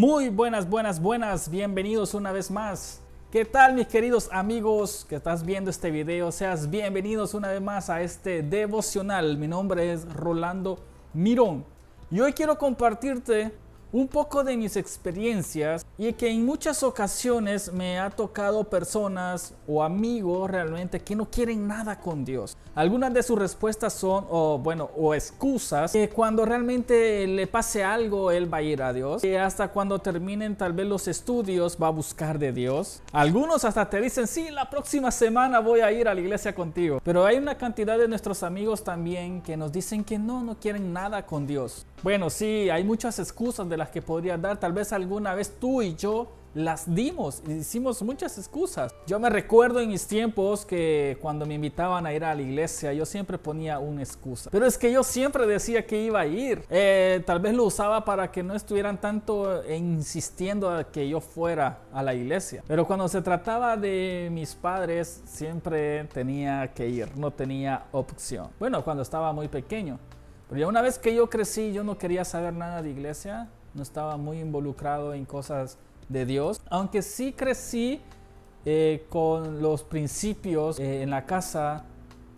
Muy buenas, buenas, buenas. Bienvenidos una vez más. ¿Qué tal mis queridos amigos que estás viendo este video? Seas bienvenidos una vez más a este devocional. Mi nombre es Rolando Mirón. Y hoy quiero compartirte un poco de mis experiencias y que en muchas ocasiones me ha tocado personas o amigos realmente que no quieren nada con Dios. Algunas de sus respuestas son, o bueno, o excusas, que cuando realmente le pase algo, él va a ir a Dios. Y hasta cuando terminen tal vez los estudios, va a buscar de Dios. Algunos hasta te dicen, sí, la próxima semana voy a ir a la iglesia contigo. Pero hay una cantidad de nuestros amigos también que nos dicen que no, no quieren nada con Dios. Bueno, sí, hay muchas excusas de las que podría dar. Tal vez alguna vez tú y yo las dimos hicimos muchas excusas. Yo me recuerdo en mis tiempos que cuando me invitaban a ir a la iglesia, yo siempre ponía una excusa. Pero es que yo siempre decía que iba a ir. Eh, tal vez lo usaba para que no estuvieran tanto insistiendo a que yo fuera a la iglesia. Pero cuando se trataba de mis padres, siempre tenía que ir, no tenía opción. Bueno, cuando estaba muy pequeño. Pero ya una vez que yo crecí, yo no quería saber nada de iglesia, no estaba muy involucrado en cosas de Dios, aunque sí crecí eh, con los principios eh, en la casa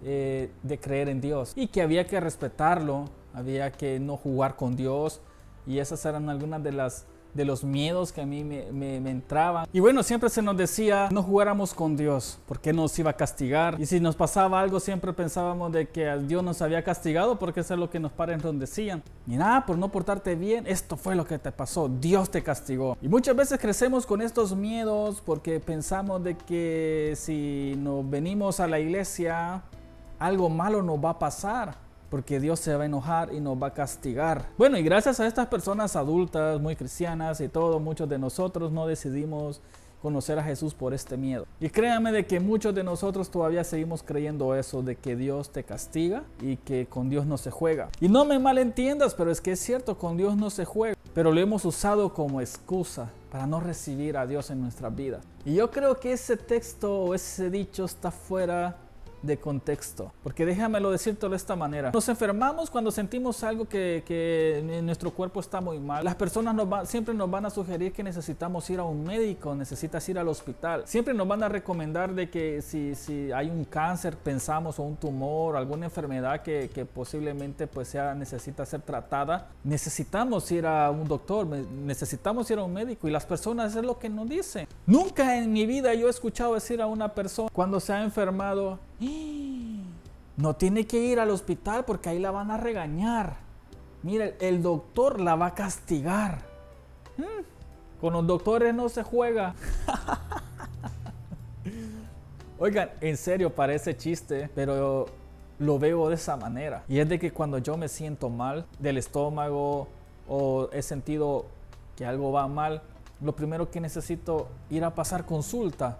eh, de creer en Dios. Y que había que respetarlo, había que no jugar con Dios. Y esas eran algunas de las de los miedos que a mí me, entraban. Y bueno, siempre se nos decía, no jugáramos con Dios, porque nos iba a castigar. Y si nos pasaba algo, siempre pensábamos de que Dios nos había castigado, porque eso es lo que nos nos decían. Y nada, por no portarte bien, esto fue lo que te pasó, Dios te castigó. Y muchas veces crecemos con estos miedos porque pensamos de que si nos venimos a la iglesia, algo malo nos va a pasar porque Dios se va a enojar y nos va a castigar. Bueno, y gracias a estas personas adultas, muy cristianas y todo, muchos de nosotros no decidimos conocer a Jesús por este miedo. Y créanme de que muchos de nosotros todavía seguimos creyendo eso, de que Dios te castiga y que con Dios no se juega. Y no me malentiendas, pero es que es cierto, con Dios no se juega, pero lo hemos usado como excusa para no recibir a Dios en nuestra vida. Y yo creo que ese texto o ese dicho está fuera de contexto. Porque déjamelo decirte de esta manera. Nos enfermamos cuando sentimos algo que, que nuestro cuerpo está muy mal. Las personas nos siempre nos van a sugerir que necesitamos ir a un médico, necesitas ir al hospital. Siempre nos van a recomendar de que si, si hay un cáncer, pensamos, o un tumor, alguna enfermedad que, que posiblemente pues sea, necesita ser tratada, necesitamos ir a un doctor, necesitamos ir a un médico. Y las personas es lo que nos dicen. Nunca en mi vida yo he escuchado decir a una persona cuando se ha enfermado, no tiene que ir al hospital porque ahí la van a regañar. Mira, el doctor la va a castigar. Mm, con los doctores no se juega. Oigan, en serio parece chiste, pero lo veo de esa manera. Y es de que cuando yo me siento mal del estómago o he sentido que algo va mal, lo primero que necesito ir a pasar consulta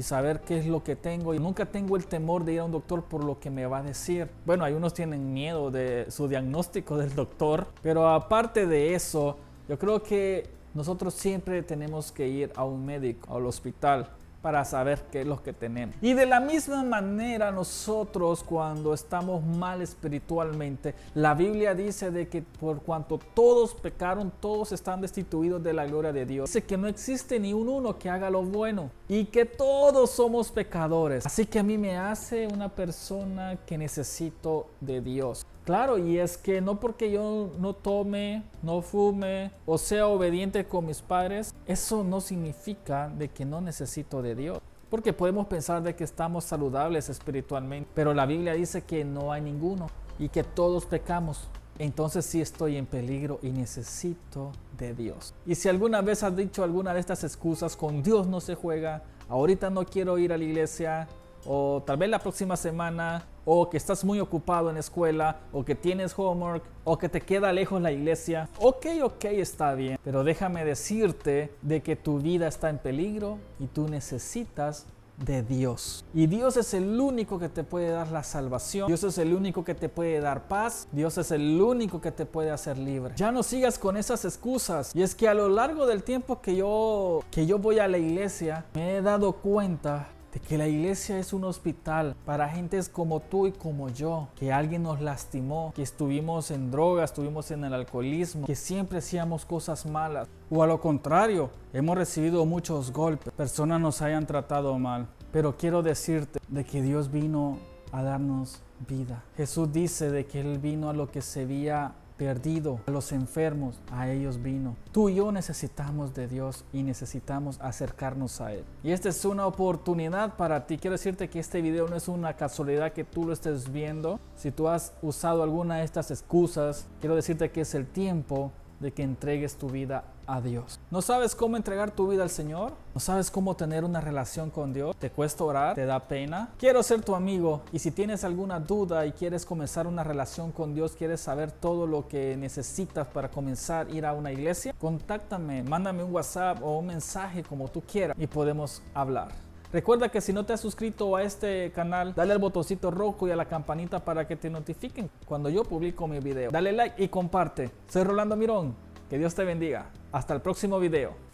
y saber qué es lo que tengo. Y nunca tengo el temor de ir a un doctor por lo que me va a decir. Bueno, hay unos tienen miedo de su diagnóstico del doctor, pero aparte de eso, yo creo que nosotros siempre tenemos que ir a un médico, al hospital, para saber qué es lo que tenemos. Y de la misma manera nosotros cuando estamos mal espiritualmente, la Biblia dice de que por cuanto todos pecaron, todos están destituidos de la gloria de Dios. Dice que no existe ni un uno que haga lo bueno y que todos somos pecadores. Así que a mí me hace una persona que necesito de Dios. Claro, y es que no porque yo no tome, no fume o sea obediente con mis padres, eso no significa de que no necesito de Dios. Porque podemos pensar de que estamos saludables espiritualmente, pero la Biblia dice que no hay ninguno y que todos pecamos. Entonces sí estoy en peligro y necesito de Dios. Y si alguna vez has dicho alguna de estas excusas, con Dios no se juega, ahorita no quiero ir a la iglesia, o tal vez la próxima semana, o que estás muy ocupado en escuela, o que tienes homework, o que te queda lejos la iglesia. Ok, ok, está bien, pero déjame decirte de que tu vida está en peligro y tú necesitas de Dios. Y Dios es el único que te puede dar la salvación. Dios es el único que te puede dar paz. Dios es el único que te puede hacer libre. Ya no sigas con esas excusas. Y es que a lo largo del tiempo que yo que yo voy a la iglesia, me he dado cuenta de que la iglesia es un hospital para gentes como tú y como yo, que alguien nos lastimó, que estuvimos en drogas, estuvimos en el alcoholismo, que siempre hacíamos cosas malas. O a lo contrario, hemos recibido muchos golpes, personas nos hayan tratado mal. Pero quiero decirte de que Dios vino a darnos vida. Jesús dice de que Él vino a lo que se veía perdido, a los enfermos, a ellos vino. Tú y yo necesitamos de Dios y necesitamos acercarnos a Él. Y esta es una oportunidad para ti. Quiero decirte que este video no es una casualidad que tú lo estés viendo. Si tú has usado alguna de estas excusas, quiero decirte que es el tiempo de que entregues tu vida a Dios. ¿No sabes cómo entregar tu vida al Señor? ¿No sabes cómo tener una relación con Dios? ¿Te cuesta orar? ¿Te da pena? Quiero ser tu amigo y si tienes alguna duda y quieres comenzar una relación con Dios, quieres saber todo lo que necesitas para comenzar a ir a una iglesia, contáctame, mándame un WhatsApp o un mensaje como tú quieras y podemos hablar. Recuerda que si no te has suscrito a este canal, dale al botoncito rojo y a la campanita para que te notifiquen cuando yo publico mi video. Dale like y comparte. Soy Rolando Mirón. Que Dios te bendiga. Hasta el próximo video.